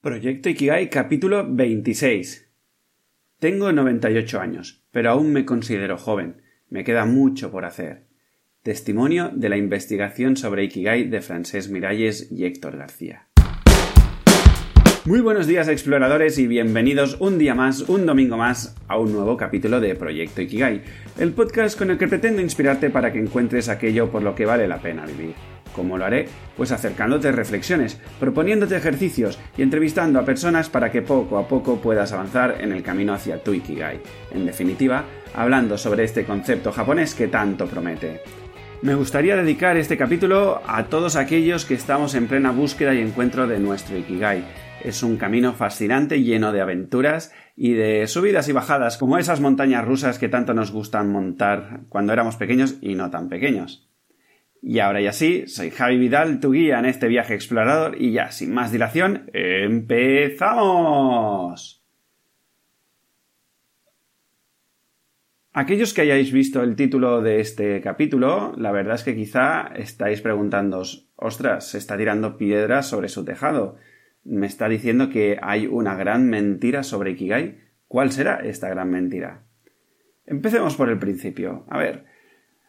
Proyecto Ikigai capítulo 26. Tengo 98 años, pero aún me considero joven. Me queda mucho por hacer. Testimonio de la investigación sobre Ikigai de Francés Miralles y Héctor García. Muy buenos días exploradores y bienvenidos un día más, un domingo más, a un nuevo capítulo de Proyecto Ikigai, el podcast con el que pretendo inspirarte para que encuentres aquello por lo que vale la pena vivir. ¿Cómo lo haré? Pues acercándote reflexiones, proponiéndote ejercicios y entrevistando a personas para que poco a poco puedas avanzar en el camino hacia tu Ikigai. En definitiva, hablando sobre este concepto japonés que tanto promete. Me gustaría dedicar este capítulo a todos aquellos que estamos en plena búsqueda y encuentro de nuestro Ikigai. Es un camino fascinante lleno de aventuras y de subidas y bajadas como esas montañas rusas que tanto nos gustan montar cuando éramos pequeños y no tan pequeños. Y ahora ya sí, soy Javi Vidal, tu guía en este viaje explorador, y ya sin más dilación, ¡empezamos! Aquellos que hayáis visto el título de este capítulo, la verdad es que quizá estáis preguntándoos, ostras, se está tirando piedras sobre su tejado. Me está diciendo que hay una gran mentira sobre Ikigai. ¿Cuál será esta gran mentira? Empecemos por el principio. A ver,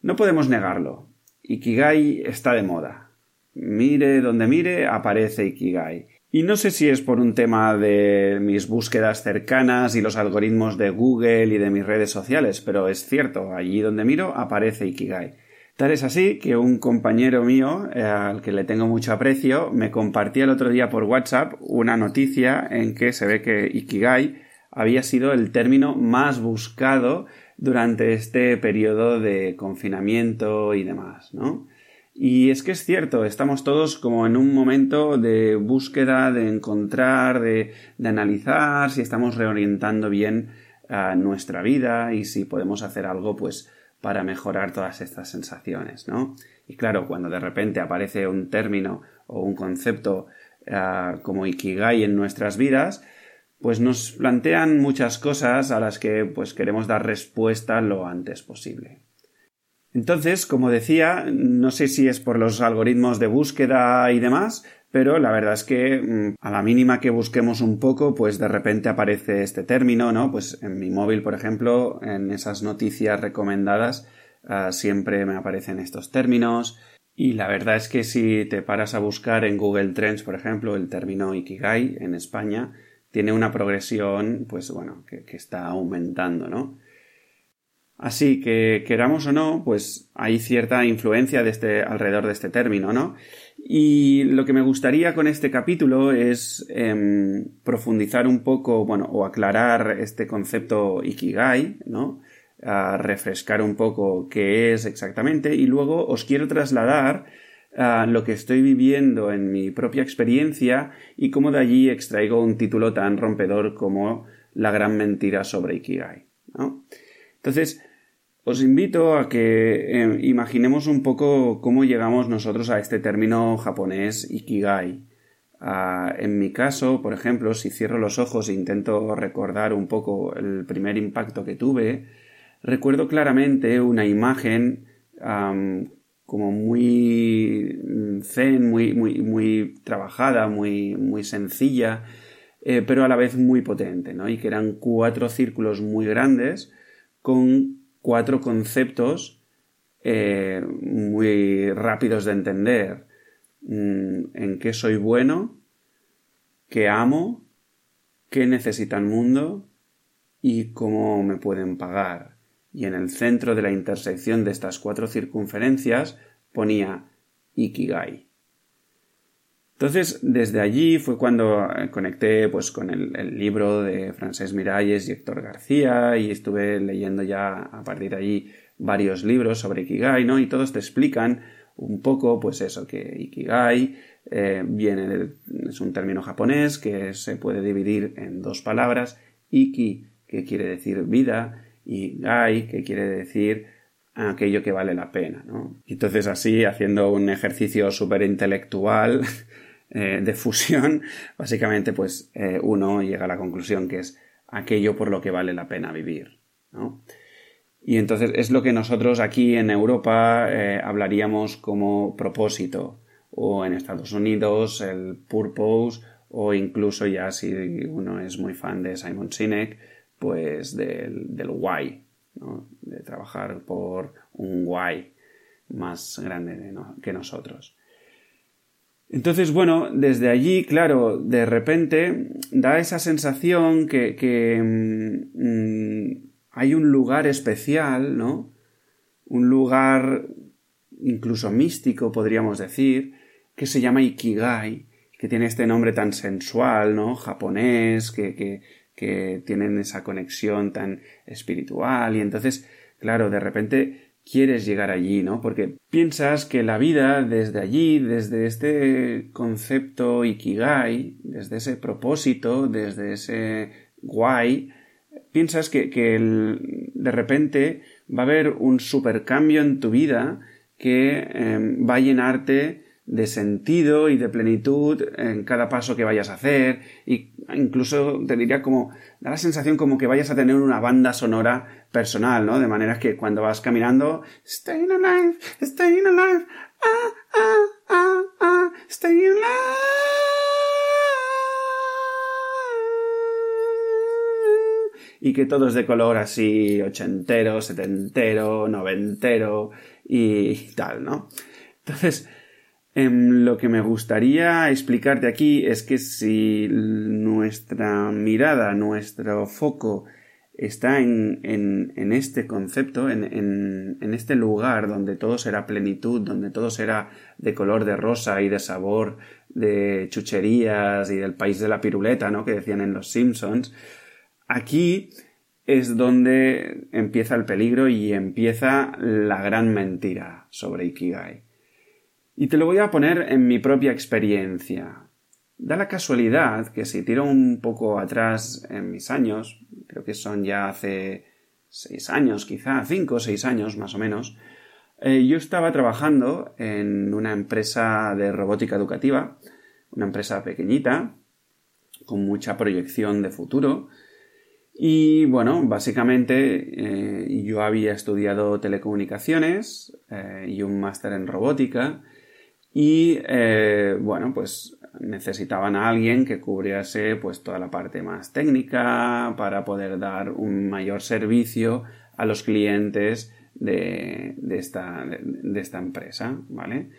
no podemos negarlo. Ikigai está de moda. Mire donde mire, aparece Ikigai. Y no sé si es por un tema de mis búsquedas cercanas y los algoritmos de Google y de mis redes sociales, pero es cierto, allí donde miro aparece Ikigai. Tal es así que un compañero mío, eh, al que le tengo mucho aprecio, me compartía el otro día por WhatsApp una noticia en que se ve que Ikigai había sido el término más buscado durante este periodo de confinamiento y demás, ¿no? Y es que es cierto, estamos todos como en un momento de búsqueda, de encontrar, de, analizar si estamos reorientando bien nuestra vida y si podemos hacer algo, pues, para mejorar todas estas sensaciones, ¿no? Y claro, cuando de repente aparece un término o un concepto ah, como Ikigai en nuestras vidas, pues nos plantean muchas cosas a las que pues queremos dar respuesta lo antes posible. Entonces, como decía, no sé si es por los algoritmos de búsqueda y demás, pero la verdad es que mm, a la mínima que busquemos un poco, pues de repente aparece este término, ¿no? Pues en mi móvil, por ejemplo, en esas noticias recomendadas, ah, siempre me aparecen estos términos. Y la verdad es que si te paras a buscar en Google Trends, por ejemplo, el término Ikigai en España, tiene una progresión, pues bueno, que, está aumentando, ¿no? Así que queramos o no, pues hay cierta influencia de este, alrededor de este término, ¿no? Y lo que me gustaría con este capítulo es em, profundizar un poco, bueno, o aclarar este concepto Ikigai, ¿no? A refrescar un poco qué es exactamente y luego os quiero trasladar lo que estoy viviendo en mi propia experiencia y cómo de allí extraigo un título tan rompedor como La gran mentira sobre Ikigai. Entonces, os invito a que eh, imaginemos un poco cómo llegamos nosotros a este término japonés Ikigai. Ah, en mi caso, por ejemplo, si cierro los ojos e intento recordar un poco el primer impacto que tuve, recuerdo claramente una imagen como muy zen, muy, muy, muy trabajada, muy, muy sencilla, eh, pero a la vez muy potente, ¿no? Y que eran cuatro círculos muy grandes con cuatro conceptos eh, muy rápidos de entender. Mm, en qué soy bueno, qué amo, qué necesita el mundo y cómo me pueden pagar y en el centro de la intersección de estas cuatro circunferencias ponía Ikigai. Entonces, desde allí fue cuando conecté pues, con el, libro de Francés Miralles y Héctor García y estuve leyendo ya a partir de allí varios libros sobre Ikigai, ¿no? Y todos te explican un poco, pues eso, que Ikigai eh, viene es un término japonés que se puede dividir en dos palabras, Iki, que quiere decir vida, y gai, que quiere decir aquello que vale la pena, ¿no? Entonces así, haciendo un ejercicio súper intelectual eh, de fusión, básicamente pues eh, uno llega a la conclusión que es aquello por lo que vale la pena vivir, ¿no? Y entonces es lo que nosotros aquí en Europa eh, hablaríamos como propósito, o en Estados Unidos el purpose, o incluso ya si uno es muy fan de Simon Sinek, pues del, del why, de trabajar por un why más grande que nosotros. Entonces, bueno, desde allí, claro, de repente da esa sensación que, mm, hay un lugar especial, ¿no? Un lugar incluso místico, podríamos decir, que se llama Ikigai, que tiene este nombre tan sensual, ¿no? Japonés, que, que tienen esa conexión tan espiritual, y entonces, claro, de repente quieres llegar allí, ¿no? Porque piensas que la vida desde allí, desde este concepto ikigai, desde ese propósito, desde ese guay, piensas que, de repente va a haber un supercambio en tu vida que em, va a llenarte de sentido y de plenitud en cada paso que vayas a hacer y incluso te diría como da la sensación como que vayas a tener una banda sonora personal, ¿no? De manera que cuando vas caminando staying alive, staying alive, ah, ah, ah, ah, staying alive y que todo es de color así ochentero, setentero, noventero y tal, ¿no? Entonces, lo que me gustaría explicarte aquí es que si nuestra mirada, nuestro foco está en, en, este concepto, en, en, este lugar donde todo será plenitud, donde todo será de color de rosa y de sabor de chucherías y del país de la piruleta, ¿no? Que decían en los Simpsons. Aquí es donde empieza el peligro y empieza la gran mentira sobre Ikigai. Y te lo voy a poner en mi propia experiencia. Da la casualidad que si tiro un poco atrás en mis años, creo que son ya hace seis años, quizá cinco o seis años más o menos, eh, yo estaba trabajando en una empresa de robótica educativa, una empresa pequeñita, con mucha proyección de futuro, y bueno, básicamente eh, yo había estudiado telecomunicaciones eh, y un máster en robótica y eh, bueno, pues necesitaban a alguien que cubriese pues toda la parte más técnica para poder dar un mayor servicio a los clientes de, de, esta, de, esta, empresa, ¿vale?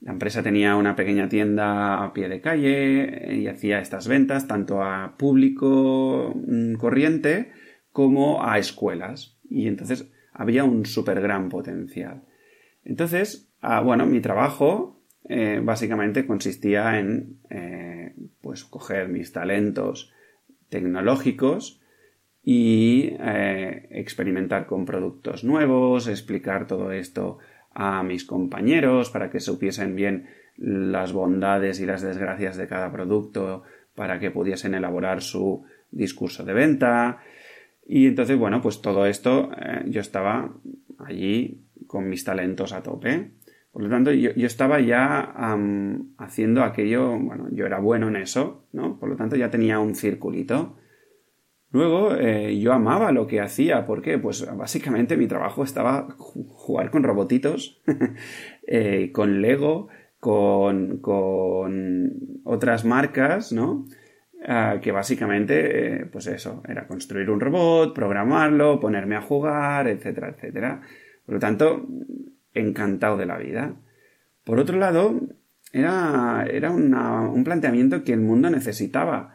La empresa tenía una pequeña tienda a pie de calle y hacía estas ventas tanto a público mm, corriente como a escuelas. Y entonces había un súper gran potencial. Entonces, ah, bueno, mi trabajo eh, básicamente consistía en eh, pues coger mis talentos tecnológicos y eh, experimentar con productos nuevos, explicar todo esto a mis compañeros para que supiesen bien las bondades y las desgracias de cada producto para que pudiesen elaborar su discurso de venta. Y entonces, bueno, pues todo esto yo estaba allí con mis talentos a tope. Por lo tanto, yo, estaba ya haciendo aquello, bueno, yo era bueno en eso, ¿no? Por lo tanto, ya tenía un circulito. Luego, eh, yo amaba lo que hacía. ¿Por qué? Pues básicamente mi trabajo estaba jugar con robotitos, eh, con Lego, con, con otras marcas, ¿no? Ah, que básicamente, eh, pues eso, era construir un robot, programarlo, ponerme a jugar, etcétera, etcétera. Por lo tanto, encantado de la vida. Por otro lado, era, era un planteamiento que el mundo necesitaba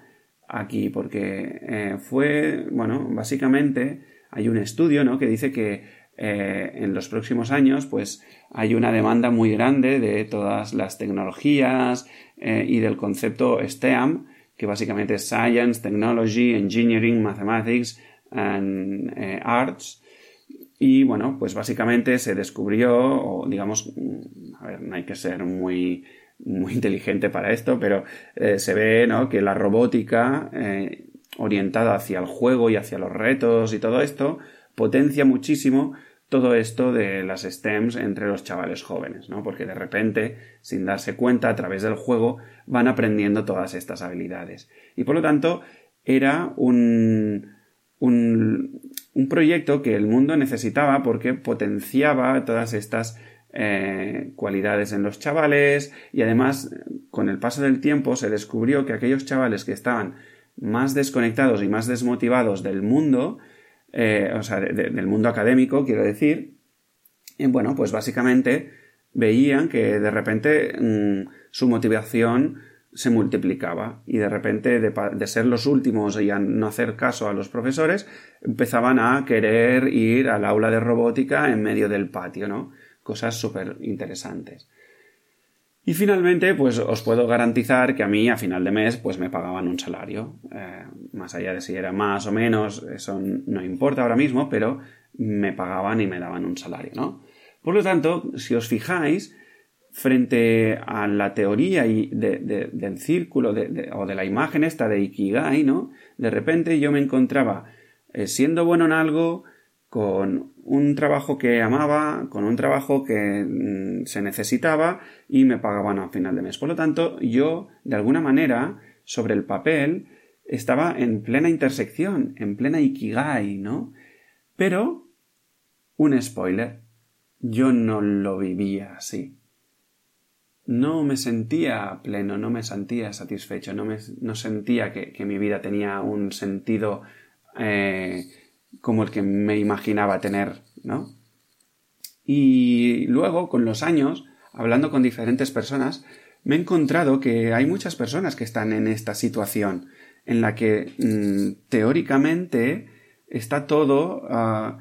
aquí, porque eh, fue, bueno, básicamente hay un estudio, ¿no? que dice que eh, en los próximos años, pues hay una demanda muy grande de todas las tecnologías eh, y del concepto STEM, que básicamente es Science, Technology, Engineering, Mathematics and Arts, y bueno, pues básicamente se descubrió, o digamos, a ver, no hay que ser muy, muy inteligente para esto, pero eh, se ve ¿no? que la robótica eh, orientada hacia el juego y hacia los retos y todo esto potencia muchísimo todo esto de las STEMs entre los chavales jóvenes, ¿no? Porque de repente, sin darse cuenta, a través del juego, van aprendiendo todas estas habilidades. Y por lo tanto, era un, un, proyecto que el mundo necesitaba porque potenciaba todas estas eh, cualidades en los chavales y además con el paso del tiempo se descubrió que aquellos chavales que estaban más desconectados y más desmotivados del mundo, eh, o sea, del mundo académico, quiero decir, bueno, pues básicamente veían que de repente mm, su motivación se multiplicaba y de repente de, ser los últimos y a no hacer caso a los profesores empezaban a querer ir al aula de robótica en medio del patio, ¿no? Cosas súper interesantes. Y finalmente, pues os puedo garantizar que a mí a final de mes pues me pagaban un salario. Eh, más allá de si era más o menos, eso no importa ahora mismo, pero me pagaban y me daban un salario, ¿no? Por lo tanto, si os fijáis, frente a la teoría del círculo o de la imagen esta de Ikigai, ¿no? De repente yo me encontraba eh, siendo bueno en algo, con un trabajo que amaba, con un trabajo que mm, se necesitaba y me pagaban a final de mes. Por lo tanto, yo, de alguna manera, sobre el papel, estaba en plena intersección, en plena Ikigai, ¿no? Pero, un spoiler, yo no lo vivía así. No me sentía pleno, no me sentía satisfecho, no, me, no sentía que, mi vida tenía un sentido eh, como el que me imaginaba tener, ¿no? Y luego, con los años, hablando con diferentes personas, me he encontrado que hay muchas personas que están en esta situación, en la que mm, teóricamente está todo ah,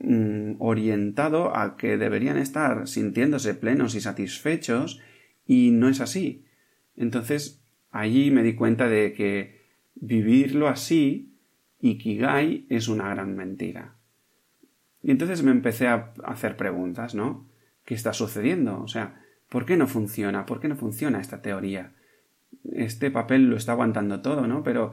Mm, orientado a que deberían estar sintiéndose plenos y satisfechos y no es así. Entonces allí me di cuenta de que vivirlo así, Ikigai, es una gran mentira. Y entonces me empecé a hacer preguntas, ¿no? ¿Qué está sucediendo? O sea, ¿por qué no funciona? ¿Por qué no funciona esta teoría? Este papel lo está aguantando todo, ¿no? Pero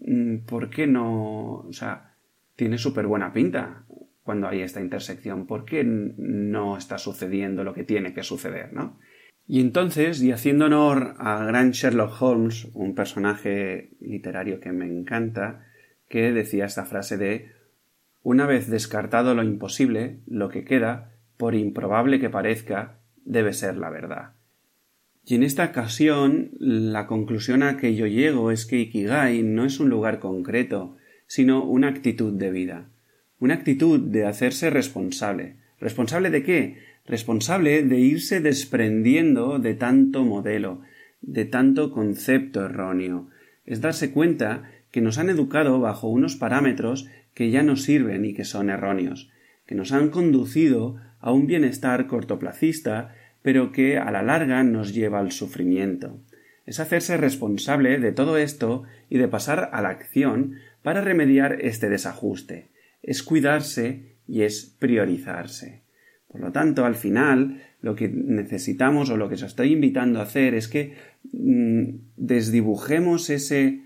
mm, ¿por qué no? O sea, tiene súper buena pinta cuando hay esta intersección? ¿Por qué no está sucediendo lo que tiene que suceder, no? Y entonces, y haciendo honor al gran Sherlock Holmes, un personaje literario que me encanta, que decía esta frase de una vez descartado lo imposible, lo que queda, por improbable que parezca, debe ser la verdad. Y en esta ocasión, la conclusión a que yo llego es que Ikigai no es un lugar concreto, sino una actitud de vida una actitud de hacerse responsable. ¿Responsable de qué? Responsable de irse desprendiendo de tanto modelo, de tanto concepto erróneo. Es darse cuenta que nos han educado bajo unos parámetros que ya no sirven y que son erróneos, que nos han conducido a un bienestar cortoplacista, pero que a la larga nos lleva al sufrimiento. Es hacerse responsable de todo esto y de pasar a la acción para remediar este desajuste es cuidarse y es priorizarse. Por lo tanto, al final, lo que necesitamos o lo que os estoy invitando a hacer es que mm, desdibujemos ese,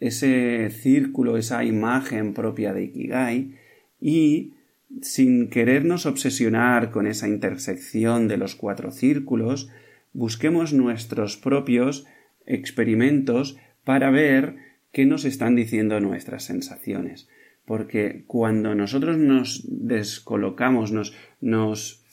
ese círculo, esa imagen propia de Ikigai y sin querernos obsesionar con esa intersección de los cuatro círculos, busquemos nuestros propios experimentos para ver qué nos están diciendo nuestras sensaciones porque cuando nosotros nos descolocamos, nos, nos,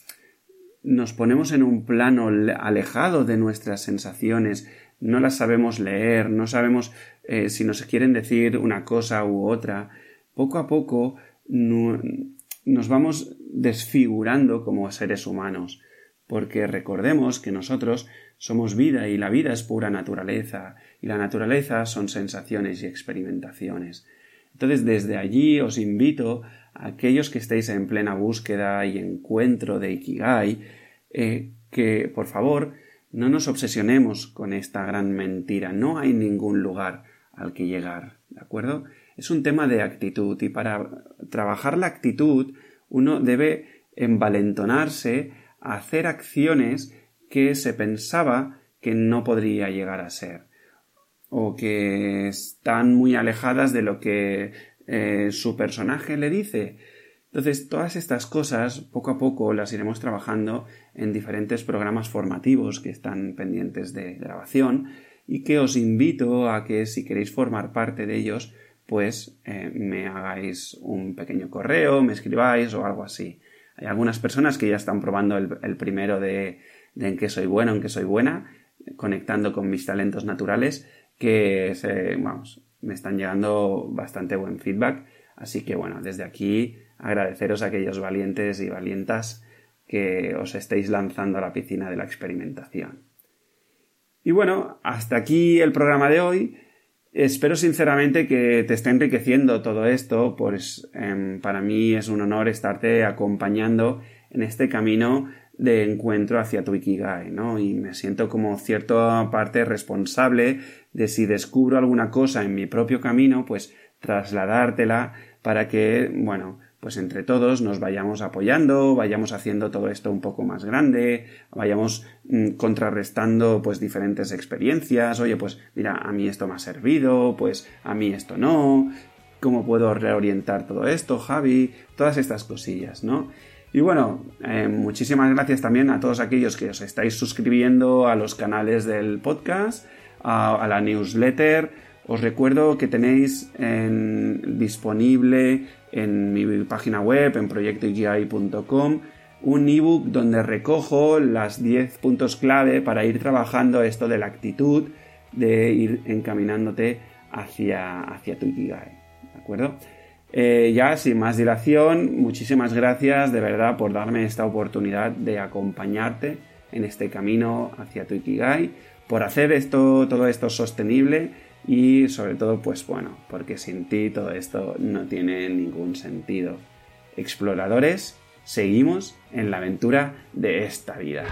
nos ponemos en un plano alejado de nuestras sensaciones, no las sabemos leer, no sabemos eh, si nos quieren decir una cosa u otra, poco a poco nos vamos desfigurando como seres humanos, porque recordemos que nosotros somos vida y la vida es pura naturaleza, y la naturaleza son sensaciones y experimentaciones. Entonces, desde allí os invito a aquellos que estéis en plena búsqueda y encuentro de Ikigai, eh, que por favor no nos obsesionemos con esta gran mentira. No hay ningún lugar al que llegar, ¿de acuerdo? Es un tema de actitud y para trabajar la actitud uno debe envalentonarse a hacer acciones que se pensaba que no podría llegar a ser o que están muy alejadas de lo que eh, su personaje le dice. Entonces, todas estas cosas, poco a poco, las iremos trabajando en diferentes programas formativos que están pendientes de grabación y que os invito a que si queréis formar parte de ellos, pues eh, me hagáis un pequeño correo, me escribáis o algo así. Hay algunas personas que ya están probando el, primero de, de, en qué soy bueno, en qué soy buena, conectando con mis talentos naturales, que se, vamos, me están llegando bastante buen feedback. Así que bueno, desde aquí agradeceros a aquellos valientes y valientas que os estéis lanzando a la piscina de la experimentación. Y bueno, hasta aquí el programa de hoy. Espero sinceramente que te esté enriqueciendo todo esto, pues em, para mí es un honor estarte acompañando en este camino de encuentro hacia tu Ikigai, ¿no? Y me siento como cierta parte responsable de si descubro alguna cosa en mi propio camino, pues trasladártela para que, bueno, pues entre todos nos vayamos apoyando, vayamos haciendo todo esto un poco más grande, vayamos mm, contrarrestando pues diferentes experiencias, oye, pues mira, a mí esto me ha servido, pues a mí esto no, cómo puedo reorientar todo esto, Javi, todas estas cosillas, ¿no? Y bueno, eh, muchísimas gracias también a todos aquellos que os estáis suscribiendo a los canales del podcast, a la newsletter, os recuerdo que tenéis disponible en mi página web, en proyectoikigai.com, un ebook donde recojo las 10 puntos clave para ir trabajando esto de la actitud, de ir encaminándote hacia, hacia tu Ikigai. ¿De acuerdo? Eh, ya sin más dilación, muchísimas gracias de verdad por darme esta oportunidad de acompañarte en este camino hacia tu Ikigai, por hacer esto, todo esto sostenible y sobre todo, pues bueno, porque sin ti todo esto no tiene ningún sentido. Exploradores, seguimos en la aventura de esta vida.